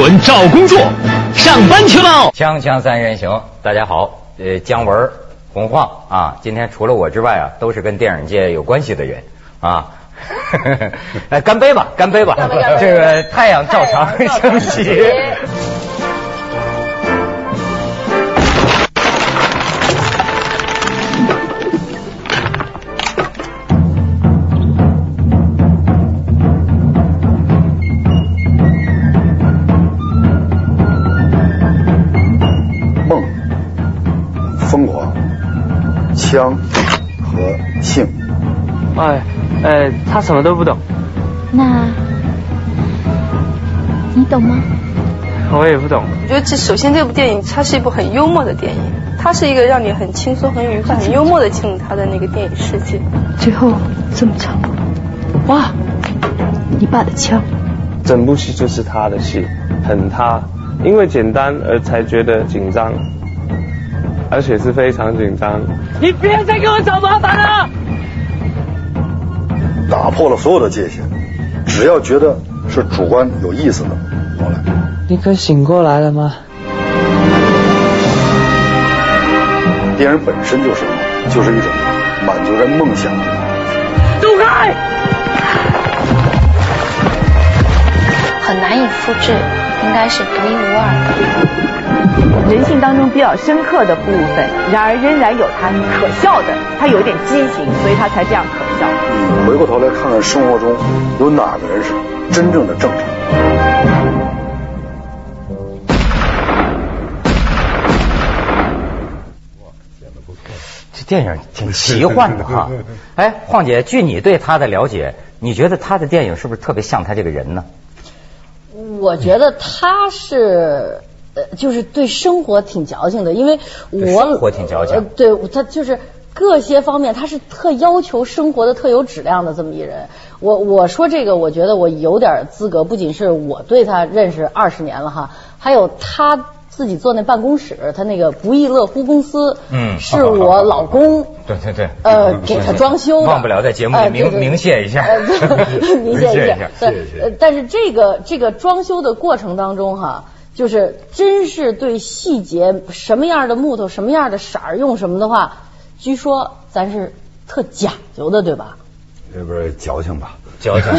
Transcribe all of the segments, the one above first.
准找工作，上班去喽！锵锵三人行，大家好，呃，姜文、洪晃啊，今天除了我之外啊，都是跟电影界有关系的人啊。来 干杯吧，干杯吧！这个太阳照常升起。哎，呃，他什么都不懂，那，你懂吗？我也不懂。我觉得这首先这部电影它是一部很幽默的电影，它是一个让你很轻松、很愉快、很幽默的进入它的那个电影世界。最后这么长，哇，你爸的枪，整部戏就是他的戏，很他，因为简单而才觉得紧张，而且是非常紧张。你别再给我找麻烦了！打破了所有的界限，只要觉得是主观有意思的，我来。你可醒过来了吗？电影本身就是就是一种满足人梦想的。走开！很难以复制，应该是独一无二的。人性当中比较深刻的部分，然而仍然有它可笑的，它有一点畸形，所以它才这样可笑。你回过头来看看生活中有哪个人是真正的正常？这电影挺奇幻的哈。哎，晃姐，据你对他的了解，你觉得他的电影是不是特别像他这个人呢？我觉得他是呃，就是对生活挺矫情的，因为我生活挺矫情呃对他就是各些方面，他是特要求生活的特有质量的这么一人。我我说这个，我觉得我有点资格，不仅是我对他认识二十年了哈，还有他自己坐那办公室，他那个不亦乐乎公司，嗯是我老公。对对对。呃，给他装修的，忘不了在节目里明明谢一下 明谢一下明谢一下。对，呃但是这个这个装修的过程当中哈，就是真是对细节，什么样的木头，什么样的色儿，用什么的话，据说咱是特讲究的，对吧？这不是矫情吧？矫情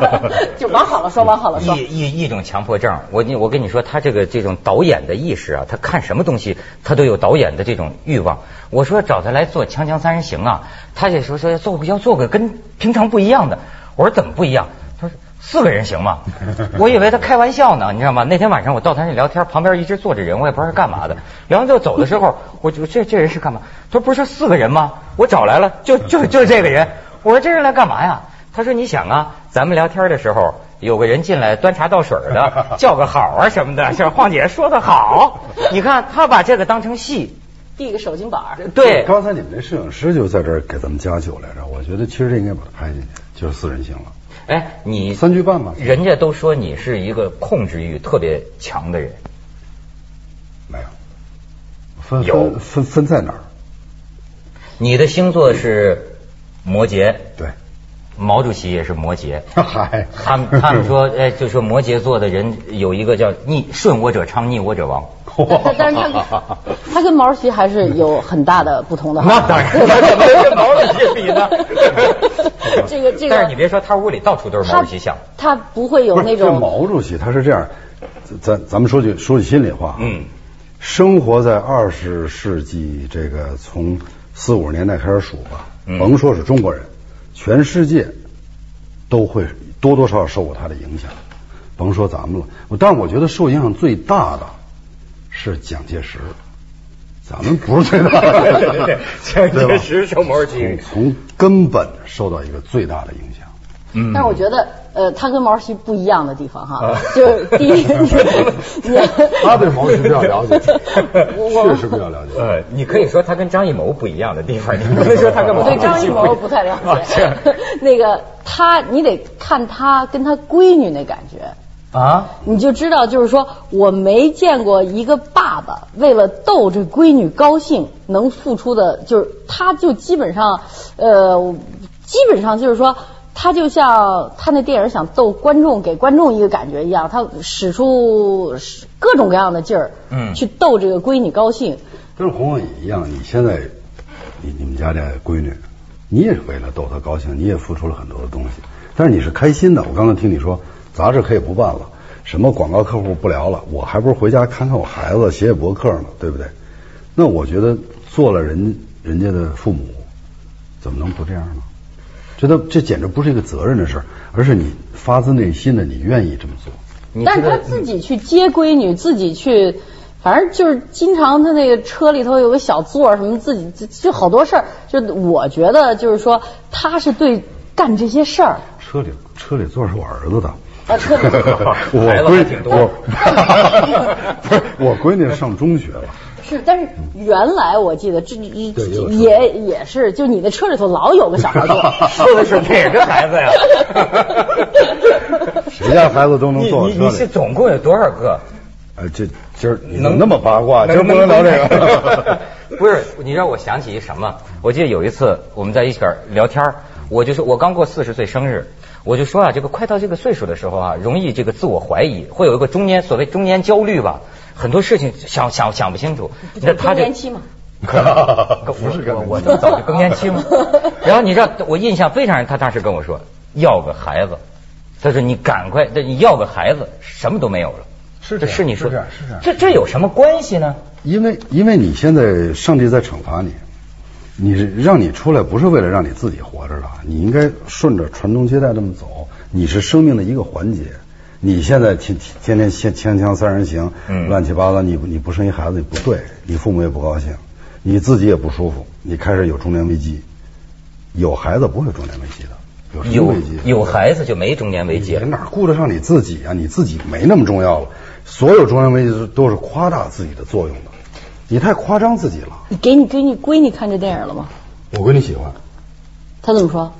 就往好了说，往好了说一。一一种强迫症。我你我跟你说，他这个这种导演的意识啊，他看什么东西，他都有导演的这种欲望。我说找他来做《锵锵三人行》啊，他就说说要做要做个跟平常不一样的。我说怎么不一样？四个人行吗？我以为他开玩笑呢，你知道吗？那天晚上我到他那聊天，旁边一直坐着人，我也不知道是干嘛的。聊完就走的时候，我就这这人是干嘛？他说不是四个人吗？我找来了，就就就这个人。我说这人来干嘛呀？他说：“你想啊，咱们聊天的时候，有个人进来端茶倒水的，叫个好啊什么的，像晃姐说的好。你看他把这个当成戏，递个手巾板儿，对，刚才你们这摄影师就在这儿给咱们加酒来着，我觉得其实这应该把它拍进去，就是四人行了。哎，你三句半嘛人家都说你是一个控制欲特别强的人，没有，分有分分分在哪儿？你的星座是摩羯，对，毛主席也是摩羯。嗨，他们他们说，哎，就说摩羯座的人有一个叫逆顺我者昌，逆我者亡。但但是他跟他跟毛主席还是有很大的不同的。那当然，那怎么能跟毛主席比呢？这 个这个，但是你别说，他屋里到处都是毛主席像。他不会有那种毛主席他是这样，咱咱们说句说句心里话，嗯，生活在二十世纪这个从四五十年代开始数吧，嗯甭说是中国人，全世界都会多多少少受过他的影响，甭说咱们了。但是我觉得受影响最大的是蒋介石，咱们不是最大的，对对对蒋介石受毛主席从从根本受到一个最大的影响。嗯但是我觉得，呃，他跟毛主席不一样的地方啊哈，就是第一，你他对毛主席比较了解，确实比较了解。呃，你可以说他跟张艺谋不一样的地方，你不能说他跟毛主席我对张艺谋不太了啊解是。那个他，你得看他跟他闺女那感觉。啊，你就知道，就是说我没见过一个爸爸为了逗这闺女高兴，能付出的，就是他就基本上，呃，基本上就是说他就像他那电影想逗观众，给观众一个感觉一样，他使出各种各样的劲儿，嗯去逗这个闺女高兴。跟红红也一样，你现在你你们家这闺女，你也是为了逗她高兴，你也付出了很多的东西，但是你是开心的。我刚才听你说，杂志可以不办了，什么广告客户不聊了，我还不如回家看看我孩子，写写博客呢，对不对？那我觉得做了人人家的父母，怎么能不这样呢？这都这简直不是一个责任的事儿，而是你发自内心的你愿意这么做。但是他自己去接闺女，自己去，反正就是经常他那个车里头有个小座什么，自己就就好多事儿。就我觉得就是说，他是对干这些事儿。车里车里座是我儿子的。啊，车里我闺女挺多我 不是我闺女上中学了，是，但是原来我记得这也也也是，就你的车里头老有个小孩坐，说的是哪个孩子呀？谁家孩子都能坐车你你是。总共有多少个？哎，这今儿你能那么八卦？今儿不能能聊这个。不是，你让我想起一什么？我记得有一次我们在一起聊天我就说我刚过四十岁生日，我就说啊，这个快到这个岁数的时候啊，容易这个自我怀疑，会有一个中年所谓中年焦虑吧，很多事情想想想不清楚。那他这更年期嘛。可 能不是更年期我我这早就更年期嘛。然后你知道，我印象非常深，他当时跟我说要个孩子，他说你赶快，这你要个孩子，什么都没有了。是这是你说是这样是这样这这有什么关系呢？因为因为你现在上帝在惩罚你，你是让你出来不是为了让你自己活着的，你应该顺着传宗接代这么走，你是生命的一个环节。你现在天天天牵牵枪三人行，嗯乱七八糟，你你不生一孩子你不对，你父母也不高兴，你自己也不舒服，你开始有中年危机。有孩子不会有中年危机的，有什么有危机？有孩子就没中年危机了。你哪顾得上你自己啊？你自己没那么重要了。所有中年危机都是夸大自己的作用的，你太夸张自己了。你给你闺女闺女看这电影了吗？我闺女喜欢，她怎么说？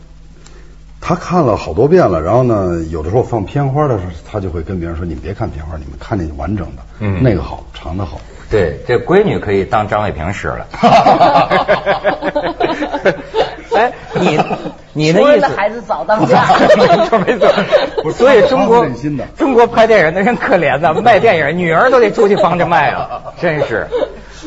她看了好多遍了。然后呢，有的时候放片花的时候，她就会跟别人说：“你们别看片花，你们看那完整的，嗯那个好，长的好。对，这闺女可以当张卫平使了。哎，你你的意思？孩子早当家 没错没错。所以中国中国拍电影的人可怜呐，卖电影女儿都得出去帮着卖啊，真是。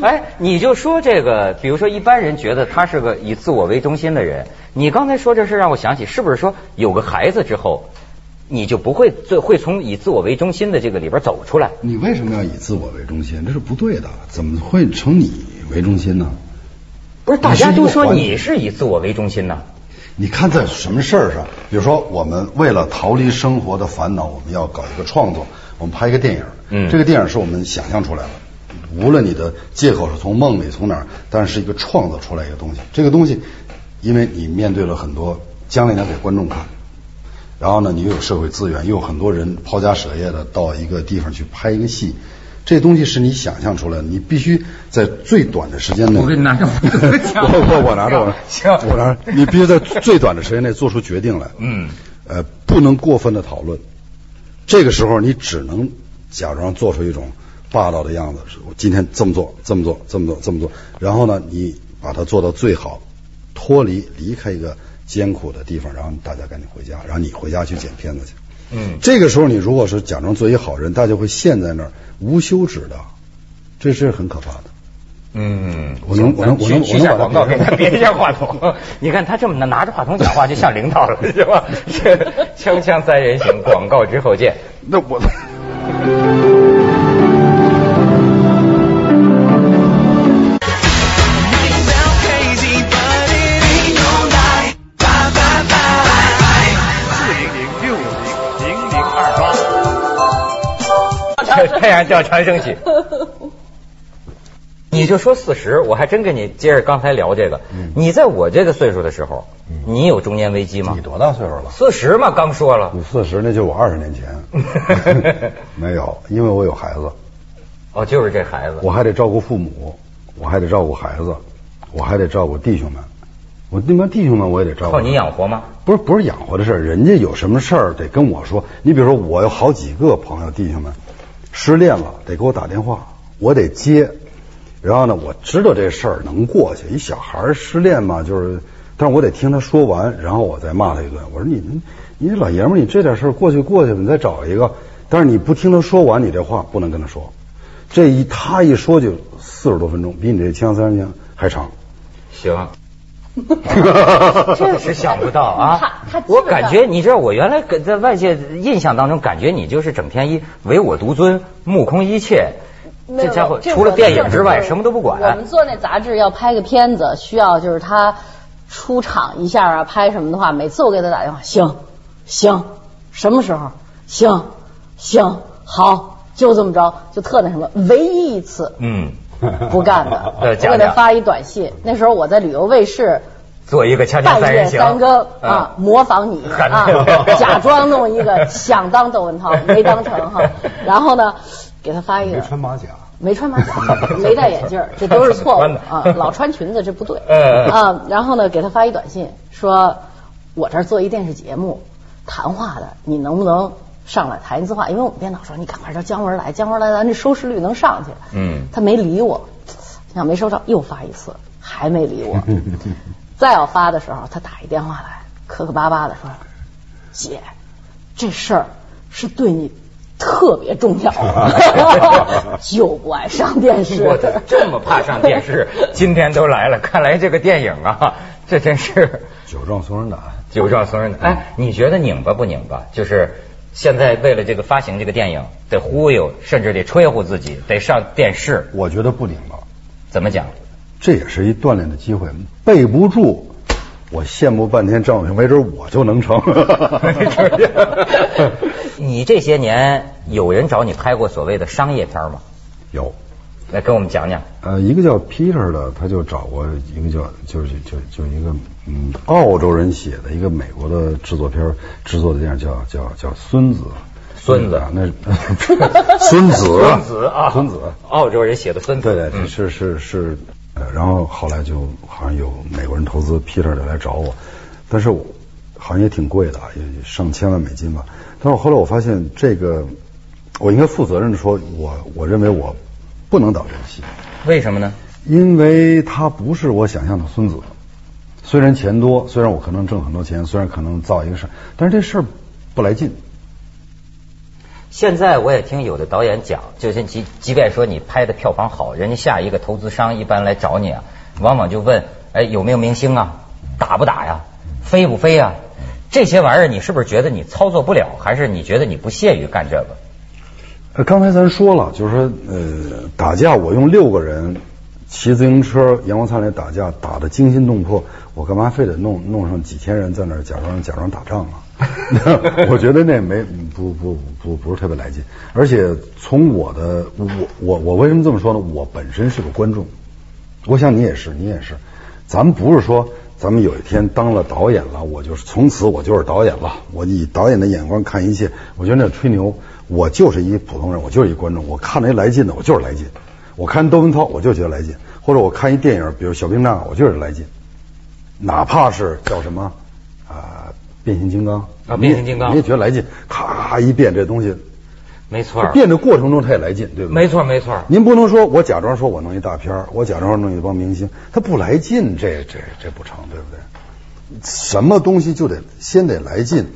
哎，你就说这个，比如说一般人觉得他是个以自我为中心的人，你刚才说这事让我想起，是不是说有个孩子之后，你就不会最会从以自我为中心的这个里边走出来？你为什么要以自我为中心？这是不对的，怎么会成你为中心呢？不是，大家都说你是以自我为中心呢。你看在什么事儿上，比如说我们为了逃离生活的烦恼，我们要搞一个创作，我们拍一个电影，嗯这个电影是我们想象出来的，无论你的借口是从梦里从哪儿，但是一个创造出来一个东西，这个东西，因为你面对了很多，将来你要给观众看，然后呢，你又有社会资源，又有很多人抛家舍业的到一个地方去拍一个戏，这东西是你想象出来的，你必须在最短的时间内。我给你拿着我我我拿着我行我拿着，你必须在最短的时间内做出决定来。嗯，呃，不能过分的讨论。这个时候你只能假装做出一种霸道的样子，是我今天这么做，这么做，这么做，这么做，然后呢，你把它做到最好，脱离离开一个艰苦的地方，然后大家赶紧回家，然后你回家去剪片子去。嗯，这个时候你如果是假装做一好人，大家会陷在那儿无休止的，这是很可怕的。嗯，我能我能我能去去下我能把广告，给他别别一下话筒。你看他这么拿着话筒讲话，就像领导了，是吧？这 锵锵三人行，广告之后见。那我。太阳照常升起。你就说四十，我还真跟你接着刚才聊这个。你在我这个岁数的时候，你有中年危机吗你？多大岁数了？四十嘛，刚说了。你四十，那就是我二十年前。没有，因为我有孩子，哦，就是这孩子。我还得照顾父母，我还得照顾孩子，我还得照顾弟兄们。我那帮弟兄们我也得照顾。靠你养活吗？不是不是养活的事儿，人家有什么事儿得跟我说。你比如说，我有好几个朋友弟兄们失恋了，得给我打电话，我得接。然后呢，我知道这事儿能过去。一小孩失恋嘛，就是但是我得听他说完，然后我再骂他一顿。我说你你老爷们儿，你这点事儿过去过去了，你再找一个。但是你不听他说完，你这话不能跟他说。这一他一说就四十多分钟，比你这《枪三人行》还长。行。这是想不到啊！他他我感觉你知道，我原来跟在外界印象当中，感觉你就是整天一唯我独尊，目空一切。这家伙除了电影之外什么都不管。我们做那杂志要拍个片子，需要就是他出场一下啊，拍什么的话，每次我给他打电话，行行，什么时候？行行好，就这么着，就特那什么。唯一一次，嗯，不干的，呃我给他发一短信。那时候我在旅游卫视。做一个锵锵半夜三人行，三更啊，模仿你啊，假装弄一个想当窦文涛，没当成哈。然后呢，给他发一个没穿马甲，没穿马甲，没戴眼镜，这都是错误啊。老穿裙子这不对啊。然后呢，给他发一短信，说我这儿做一电视节目，谈话的，你能不能上来谈一次话？因为我们编导说你赶快叫姜文来，姜文来，咱这收视率能上去。嗯，他没理我，想没收着，又发一次，还没理我。再要发的时候，他打一电话来，磕磕巴巴的说：“姐，这事儿是对你特别重要，就不爱上电视。我这么怕上电视，今天都来了，看来这个电影啊，这真是酒壮怂人胆，酒壮怂人胆。哎，你觉得拧巴不拧巴？就是现在为了这个发行这个电影，得忽悠，甚至得吹呼自己，得上电视。我觉得不顶了。怎么讲？这也是一锻炼的机会，背不住。我羡慕半天张永平，没准我就能成。你这些年有人找你拍过所谓的商业片吗？有，来跟我们讲讲。呃，一个叫 Peter 的，他就找过一个叫就是就就一个嗯澳洲人写的一个美国的制作片制作的电影叫叫叫孙子。孙子，那 孙子，孙子啊，孙子，澳洲人写的孙子。对对，是是是。呃，然后后来就好像有美国人投资，Peter 就来找我，但是我好像也挺贵的，也上千万美金吧。但是后来我发现这个，我应该负责任的说，我我认为我不能导这个戏。为什么呢？因为他不是我想象的孙子。虽然钱多，虽然我可能挣很多钱，虽然可能造一个事儿，但是这事儿不来劲。现在我也听有的导演讲，就是即即便说你拍的票房好，人家下一个投资商一般来找你啊，往往就问，哎，有没有明星啊？打不打呀？飞不飞啊？这些玩意儿你是不是觉得你操作不了，还是你觉得你不屑于干这个？刚才咱说了，就是说，呃，打架我用六个人骑自行车阳光灿烂打架，打得惊心动魄，我干嘛非得弄弄上几千人在那儿假装假装打仗啊？我觉得那没不不不不是特别来劲，而且从我的我我我为什么这么说呢？我本身是个观众，我想你也是，你也是。咱们不是说咱们有一天当了导演了，我就是从此我就是导演了，我以导演的眼光看一切。我觉得那吹牛，我就是一普通人，我就是一观众。我看那来劲的，我就是来劲。我看窦文涛，我就觉得来劲；或者我看一电影，比如小兵张，我就是来劲。哪怕是叫什么啊？变形金刚啊，变形金刚你也觉得来劲，咔一变这东西，没错，变的过程中他也来劲，对不对？没错没错。您不能说我假装说我弄一大片我假装弄一帮明星，他不来劲，这这这不成，对不对？什么东西就得先得来劲，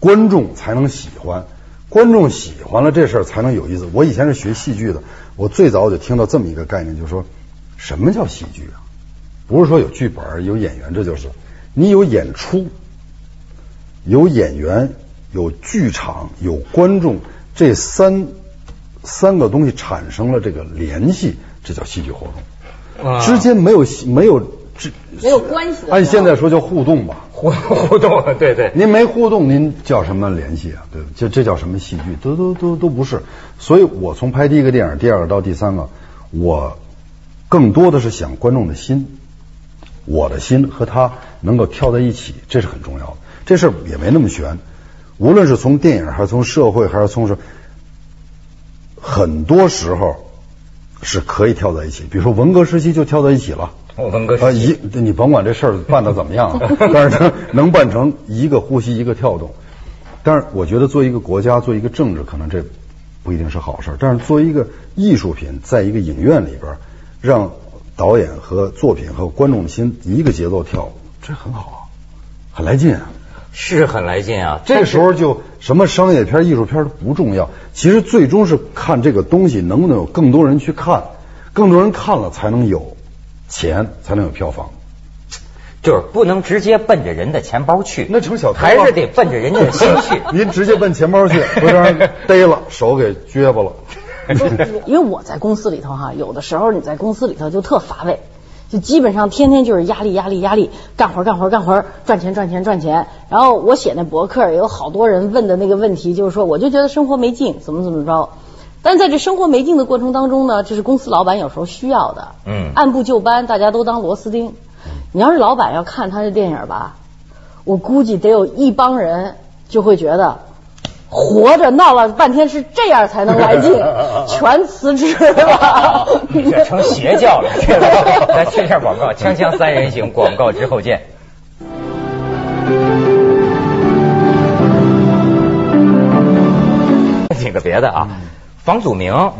观众才能喜欢，观众喜欢了这事儿才能有意思。我以前是学戏剧的，我最早就听到这么一个概念，就是说什么叫喜剧啊？不是说有剧本有演员，这就是你有演出。有演员，有剧场，有观众，这三三个东西产生了这个联系，这叫戏剧活动。之间没有没有这没有关系。按现在说叫互动吧，互互动，对对。您没互动，您叫什么联系啊？对，这这叫什么戏剧？都都都都不是。所以我从拍第一个电影，第二个到第三个，我更多的是想观众的心，我的心和他能够跳在一起，这是很重要的。这事儿也没那么悬，无论是从电影还是从社会还是从什，很多时候是可以跳在一起。比如说文革时期就跳在一起了，文革时期，一你甭管这事儿办的怎么样，但是能办成一个呼吸一个跳动。但是我觉得做一个国家做一个政治，可能这不一定是好事。但是作为一个艺术品，在一个影院里边，让导演和作品和观众的心一个节奏跳。这很好啊，很来劲啊。是很来劲啊。这时候就什么商业片、艺术片都不重要，其实最终是看这个东西能不能有更多人去看，更多人看了才能有钱，才能有票房。就是不能直接奔着人的钱包去，那成小偷了还是得奔着人家的心去。您直接奔钱包去，不让人 逮了，手给撅巴了。因为我在公司里头哈，有的时候你在公司里头就特乏味，就基本上天天就是压力压力压力，干活干活干活，赚钱赚钱赚钱。然后我写那博客，有好多人问的那个问题，就是说我就觉得生活没劲，怎么怎么着。但是在这生活没劲的过程当中呢，这是公司老板有时候需要的，嗯按部就班，大家都当螺丝钉。你要是老板要看他的电影吧，我估计得有一帮人就会觉得。活着闹了半天是这样才能来劲，全辞职了。这成邪教了，这个。来去一下广告，锵锵三人行，广告之后见。讲个别的啊，房祖名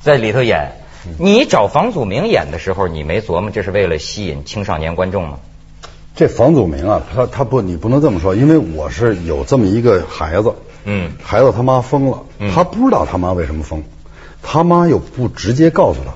在里头演，你找房祖名演的时候，你没琢磨这是为了吸引青少年观众吗？这房祖名啊，他他不，你不能这么说，因为我是有这么一个孩子，嗯孩子他妈疯了，嗯他不知道他妈为什么疯，他妈又不直接告诉他，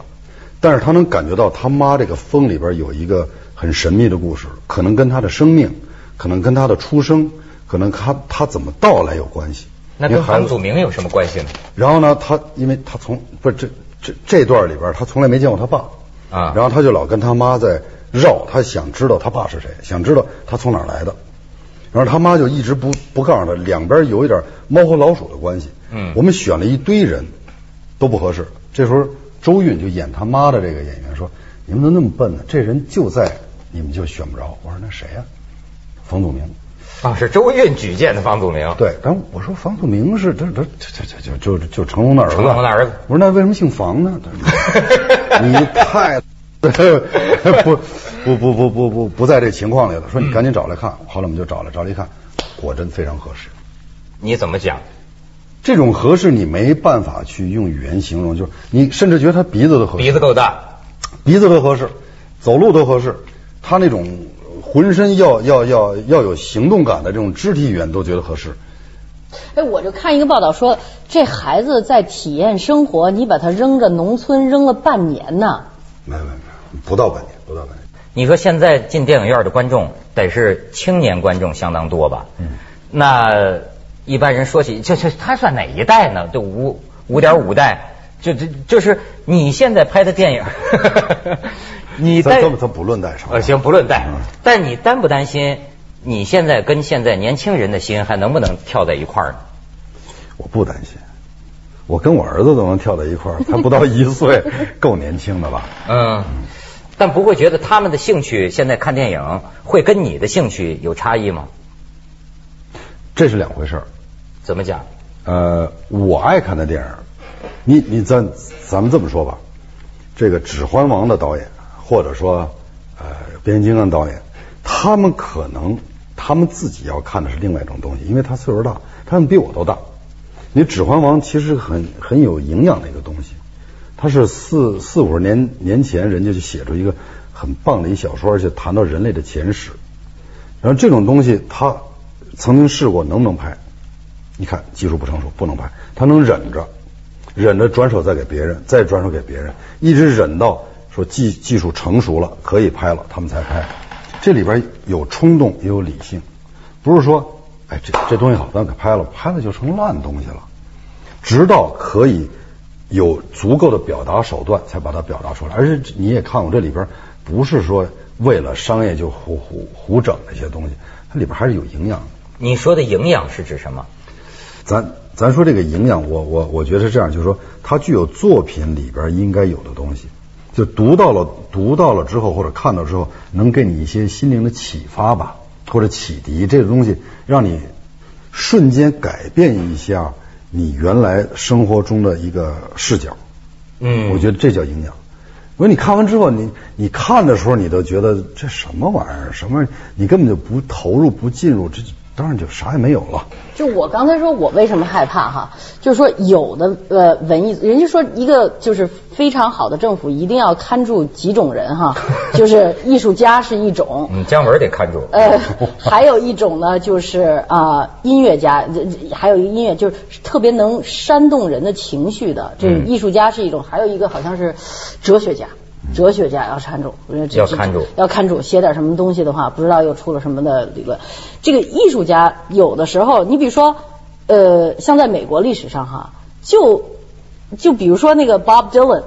但是他能感觉到他妈这个疯里边有一个很神秘的故事，可能跟他的生命，可能跟他的出生，可能他他怎么到来有关系。那跟因为孩子房祖明有什么关系呢？然后呢，他因为他从不是这这这段里边，他从来没见过他爸啊然后他就老跟他妈在绕，他想知道他爸是谁，想知道他从哪儿来的。然后他妈就一直不不告诉他，两边有一点猫和老鼠的关系。嗯我们选了一堆人都不合适。这时候周韵就演他妈的这个演员说：“你们怎么那么笨呢？这人就在你们就选不着。”我说：“那谁呀、冯祖明。”啊，是周韵举荐的房祖名。对，然后我说房祖名是这这这这这就就就成龙的儿子。成龙的儿子我说那为什么姓房呢？你太不 不不不不不不在这情况里了。说你赶紧找来看。后来我们就找来，找来一看，果真非常合适。你怎么讲？这种合适你没办法去用语言形容，就是你甚至觉得他鼻子都合适，鼻子够大，鼻子都合适，走路都合适，他那种浑身要要要要有行动感的这种肢体语言都觉得合适。哎，我就看一个报道说，这孩子在体验生活，你把他扔着农村扔了半年呢。没有没有没有，不到半年，不到半年。你说现在进电影院的观众得是青年观众相当多吧？嗯，那一般人说起，这这他算哪一代呢？就五五点五代，就就就是你现在拍的电影，你担咱咱咱不论代上。呃行不论代嗯，但你担不担心你现在跟现在年轻人的心还能不能跳在一块儿呢？我不担心，我跟我儿子都能跳在一块儿，他不到一岁，够年轻的吧？嗯，但不会觉得他们的兴趣现在看电影会跟你的兴趣有差异吗？这是两回事儿。怎么讲？呃，我爱看的电影，你你咱咱们这么说吧，这个《指环王》的导演，或者说呃《变形金刚》导演，他们可能他们自己要看的是另外一种东西，因为他岁数大，他们比我都大。你《指环王》其实很很有营养的一个东西，他是四四五十年年前人家就写出一个很棒的一小说，而且谈到人类的前史。然后这种东西他曾经试过能不能拍？你看技术不成熟，不能拍。他能忍着，忍着转手再给别人，再转手给别人，一直忍到说技技术成熟了，可以拍了，他们才拍。这里边有冲动，也有理性，不是说哎这这东西好，咱给拍了，拍了就成烂东西了。直到可以有足够的表达手段，才把它表达出来。而且你也看我，这里边不是说为了商业就胡胡胡整那些东西，它里边还是有营养的。你说的营养是指什么？咱咱说这个营养，我我我觉得是这样，就是说它具有作品里边应该有的东西，就读到了读到了之后或者看到之后，能给你一些心灵的启发吧，或者启迪，这个东西让你瞬间改变一下你原来生活中的一个视角。嗯我觉得这叫营养。我说你看完之后，你你看的时候，你都觉得这什么玩意儿，什么你根本就不投入、不进入，这当然就啥也没有了。就我刚才说，我为什么害怕哈？就是说，有的呃文艺，人家说一个就是非常好的政府一定要看住几种人哈，就是艺术家是一种，嗯，姜文得看住。呃，还有一种呢，就是啊、音乐家，这这还有一个音乐就是特别能煽动人的情绪的，这嗯艺术家是一种，还有一个好像是哲学家。哲学家要看住，这要看住要看住，写点什么东西的话，不知道又出了什么的理论。这个艺术家有的时候，你比如说，呃，像在美国历史上哈，就就比如说那个 Bob Dylan，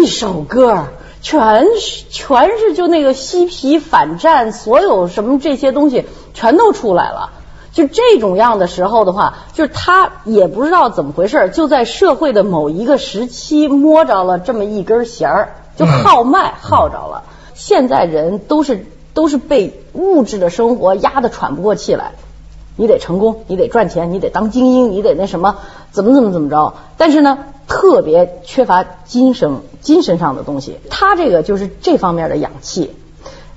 一首歌全是全是就那个嬉皮反战，所有什么这些东西全都出来了。就这种样的时候的话，就是他也不知道怎么回事，就在社会的某一个时期摸着了这么一根弦儿，就号脉号着了。现在人都是都是被物质的生活压得喘不过气来。你得成功，你得赚钱，你得当精英，你得那什么，怎么怎么怎么着。但是呢，特别缺乏精神精神上的东西。他这个就是这方面的氧气。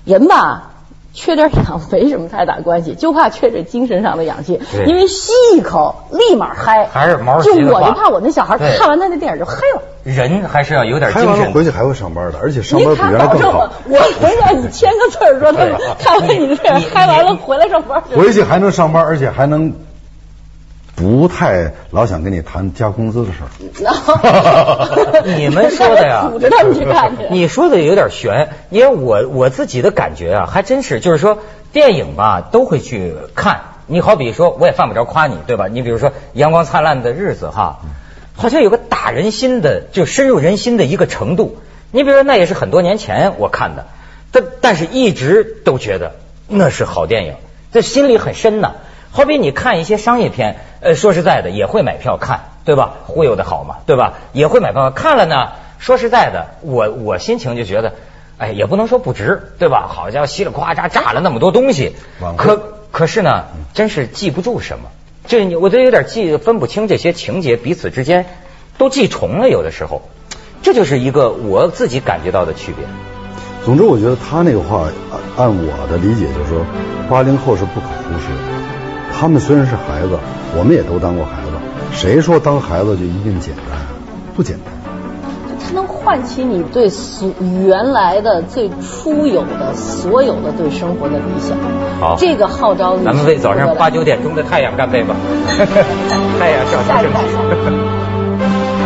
人吧，缺点氧没什么太大关系，就怕缺这精神上的氧气。因为吸一口立马嗨。还是毛主就我就怕我那小孩看完他那电影就嗨了。人还是要有点精神回。去还会上班的，而且上班比原来更好我，。我回让你签个字儿说他们看完你的电影嗨完了回来上班。回去还能上班，而且还能不太老想跟你谈加工资的事儿。你们说的呀组织他们去干去。你说的有点悬，因为我我自己的感觉啊，还真是，就是说电影吧都会去看。你好比说，我也犯不着夸你，对吧？你比如说《阳光灿烂的日子》哈，好像有个打人心的，就深入人心的一个程度。你比如说，那也是很多年前我看的，但但是一直都觉得那是好电影，这心里很深呐。好比你看一些商业片，呃，说实在的也会买票看，对吧？忽悠的好嘛，对吧？也会买票看了呢。说实在的，我我心情就觉得，哎，也不能说不值，对吧？好家伙，稀里哗啦炸了那么多东西可可是呢，真是记不住什么。这你我都有点记分不清这些情节彼此之间都记重了，有的时候，这就是一个我自己感觉到的区别。总之，我觉得他那个话，按按我的理解，就是说，八零后是不可忽视的。他们虽然是孩子，我们也都当过孩子。谁说当孩子就一定简单？不简单。它能唤起你对所原来的最初有的所有的对生活的理想。好这个号召力，咱们为早上八九点钟的太阳干杯吧！太阳照下一代升起。